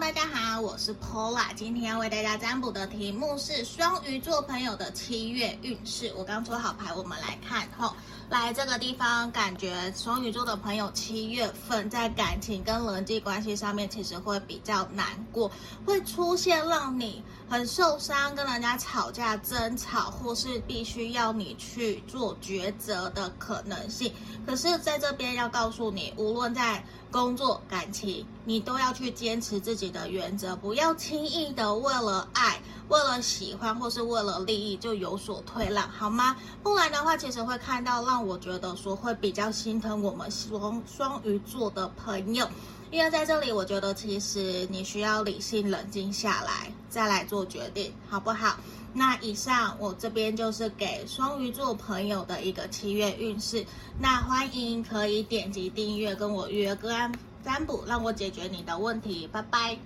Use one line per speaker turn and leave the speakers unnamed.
大家好，我是 Paula，今天要为大家占卜的题目是双鱼座朋友的七月运势。我刚抽好牌，我们来看吼。来这个地方，感觉双鱼座的朋友七月份在感情跟人际关系上面，其实会比较难过，会出现让你很受伤、跟人家吵架、争吵，或是必须要你去做抉择的可能性。可是在这边要告诉你，无论在工作、感情，你都要去坚持自己己的原则，不要轻易的为了爱、为了喜欢或是为了利益就有所退让，好吗？不然的话，其实会看到让我觉得说会比较心疼我们双双鱼座的朋友，因为在这里，我觉得其实你需要理性冷静下来，再来做决定，好不好？那以上我这边就是给双鱼座朋友的一个七月运势。那欢迎可以点击订阅跟我预约个案占卜，让我解决你的问题。拜拜。